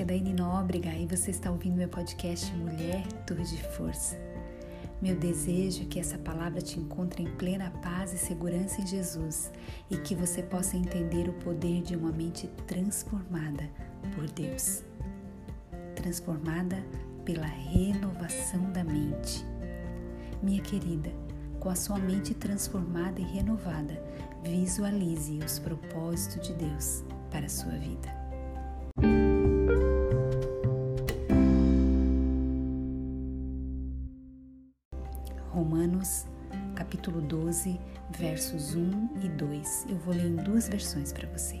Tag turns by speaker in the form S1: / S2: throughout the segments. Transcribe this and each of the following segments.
S1: aqui é Daine Nóbrega e você está ouvindo meu podcast Mulher Torre de Força. Meu desejo é que essa palavra te encontre em plena paz e segurança em Jesus e que você possa entender o poder de uma mente transformada por Deus. Transformada pela renovação da mente. Minha querida, com a sua mente transformada e renovada, visualize os propósitos de Deus para a sua vida. Capítulo 12, versos 1 e 2. Eu vou ler em duas versões para você.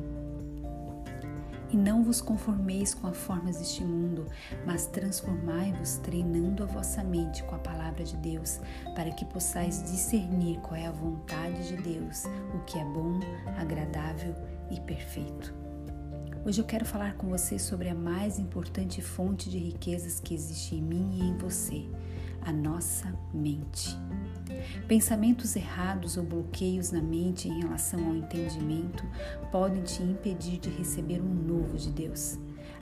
S1: E não vos conformeis com as formas deste mundo, mas transformai-vos treinando a vossa mente com a palavra de Deus, para que possais discernir qual é a vontade de Deus, o que é bom, agradável e perfeito. Hoje eu quero falar com você sobre a mais importante fonte de riquezas que existe em mim e em você, a nossa mente. Pensamentos errados ou bloqueios na mente em relação ao entendimento podem te impedir de receber um novo de Deus.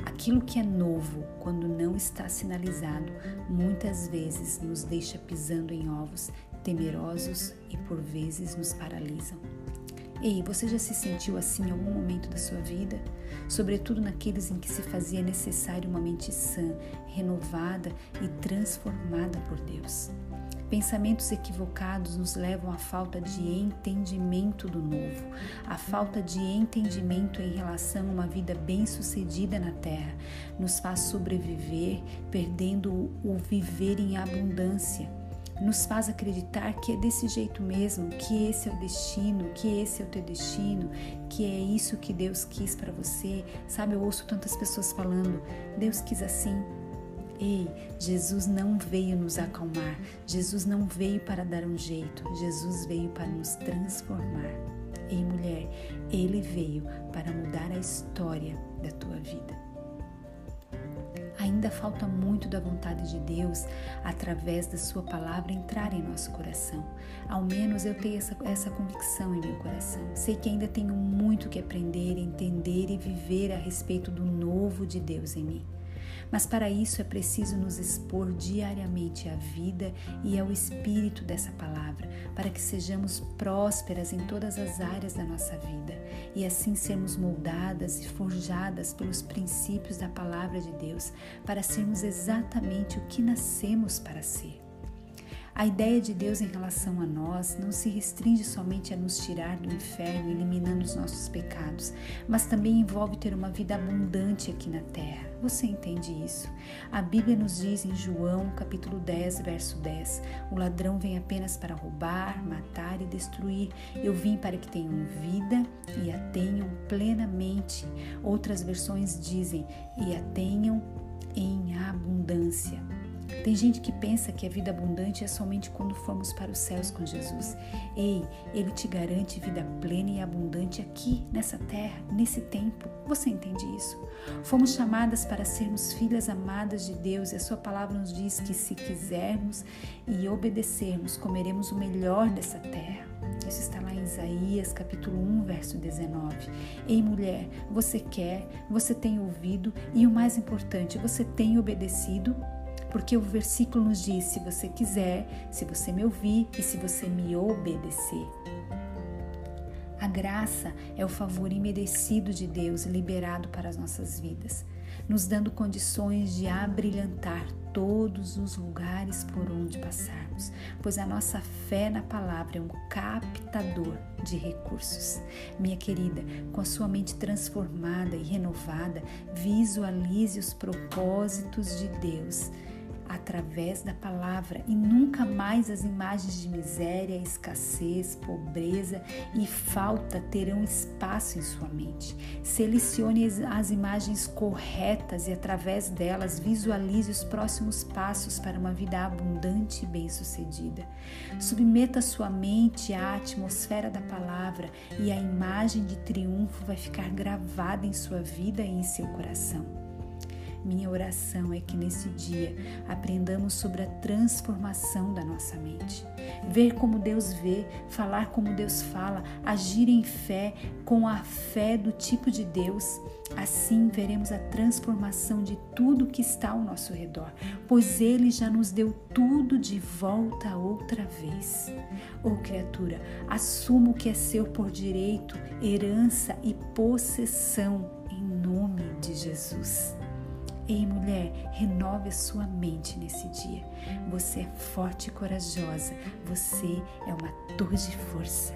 S1: Aquilo que é novo, quando não está sinalizado, muitas vezes nos deixa pisando em ovos, temerosos e por vezes nos paralisam. Ei, você já se sentiu assim em algum momento da sua vida? Sobretudo naqueles em que se fazia necessário uma mente sã, renovada e transformada por Deus. Pensamentos equivocados nos levam à falta de entendimento do novo, à falta de entendimento em relação a uma vida bem-sucedida na terra. Nos faz sobreviver, perdendo o viver em abundância. Nos faz acreditar que é desse jeito mesmo, que esse é o destino, que esse é o teu destino, que é isso que Deus quis para você. Sabe, eu ouço tantas pessoas falando: Deus quis assim, Ei, Jesus não veio nos acalmar, Jesus não veio para dar um jeito, Jesus veio para nos transformar. Ei, mulher, ele veio para mudar a história da tua vida. Ainda falta muito da vontade de Deus através da Sua palavra entrar em nosso coração. Ao menos eu tenho essa, essa convicção em meu coração. Sei que ainda tenho muito que aprender, entender e viver a respeito do novo de Deus em mim. Mas para isso é preciso nos expor diariamente à vida e ao espírito dessa palavra, para que sejamos prósperas em todas as áreas da nossa vida e assim sermos moldadas e forjadas pelos princípios da palavra de Deus, para sermos exatamente o que nascemos para ser. A ideia de Deus em relação a nós não se restringe somente a nos tirar do inferno, eliminando os nossos pecados, mas também envolve ter uma vida abundante aqui na terra. Você entende isso? A Bíblia nos diz em João, capítulo 10, verso 10: O ladrão vem apenas para roubar, matar e destruir. Eu vim para que tenham vida e a tenham plenamente. Outras versões dizem: e a tenham em abundância. Tem gente que pensa que a vida abundante é somente quando formos para os céus com Jesus. Ei, Ele te garante vida plena e abundante aqui, nessa terra, nesse tempo. Você entende isso? Fomos chamadas para sermos filhas amadas de Deus e a Sua palavra nos diz que se quisermos e obedecermos, comeremos o melhor dessa terra. Isso está lá em Isaías, capítulo 1, verso 19. Ei, mulher, você quer, você tem ouvido e o mais importante, você tem obedecido? Porque o versículo nos diz: se você quiser, se você me ouvir e se você me obedecer. A graça é o favor imerecido de Deus liberado para as nossas vidas, nos dando condições de abrilhantar todos os lugares por onde passarmos, pois a nossa fé na palavra é um captador de recursos. Minha querida, com a sua mente transformada e renovada, visualize os propósitos de Deus através da palavra e nunca mais as imagens de miséria, escassez, pobreza e falta terão espaço em sua mente. Selecione as imagens corretas e através delas visualize os próximos passos para uma vida abundante e bem-sucedida. Submeta sua mente à atmosfera da palavra e a imagem de triunfo vai ficar gravada em sua vida e em seu coração. Minha oração é que nesse dia aprendamos sobre a transformação da nossa mente. Ver como Deus vê, falar como Deus fala, agir em fé, com a fé do tipo de Deus. Assim veremos a transformação de tudo que está ao nosso redor, pois Ele já nos deu tudo de volta outra vez. Ô oh, criatura, assuma o que é seu por direito, herança e possessão, em nome de Jesus. Ei, mulher, renove a sua mente nesse dia. Você é forte e corajosa. Você é uma torre de força.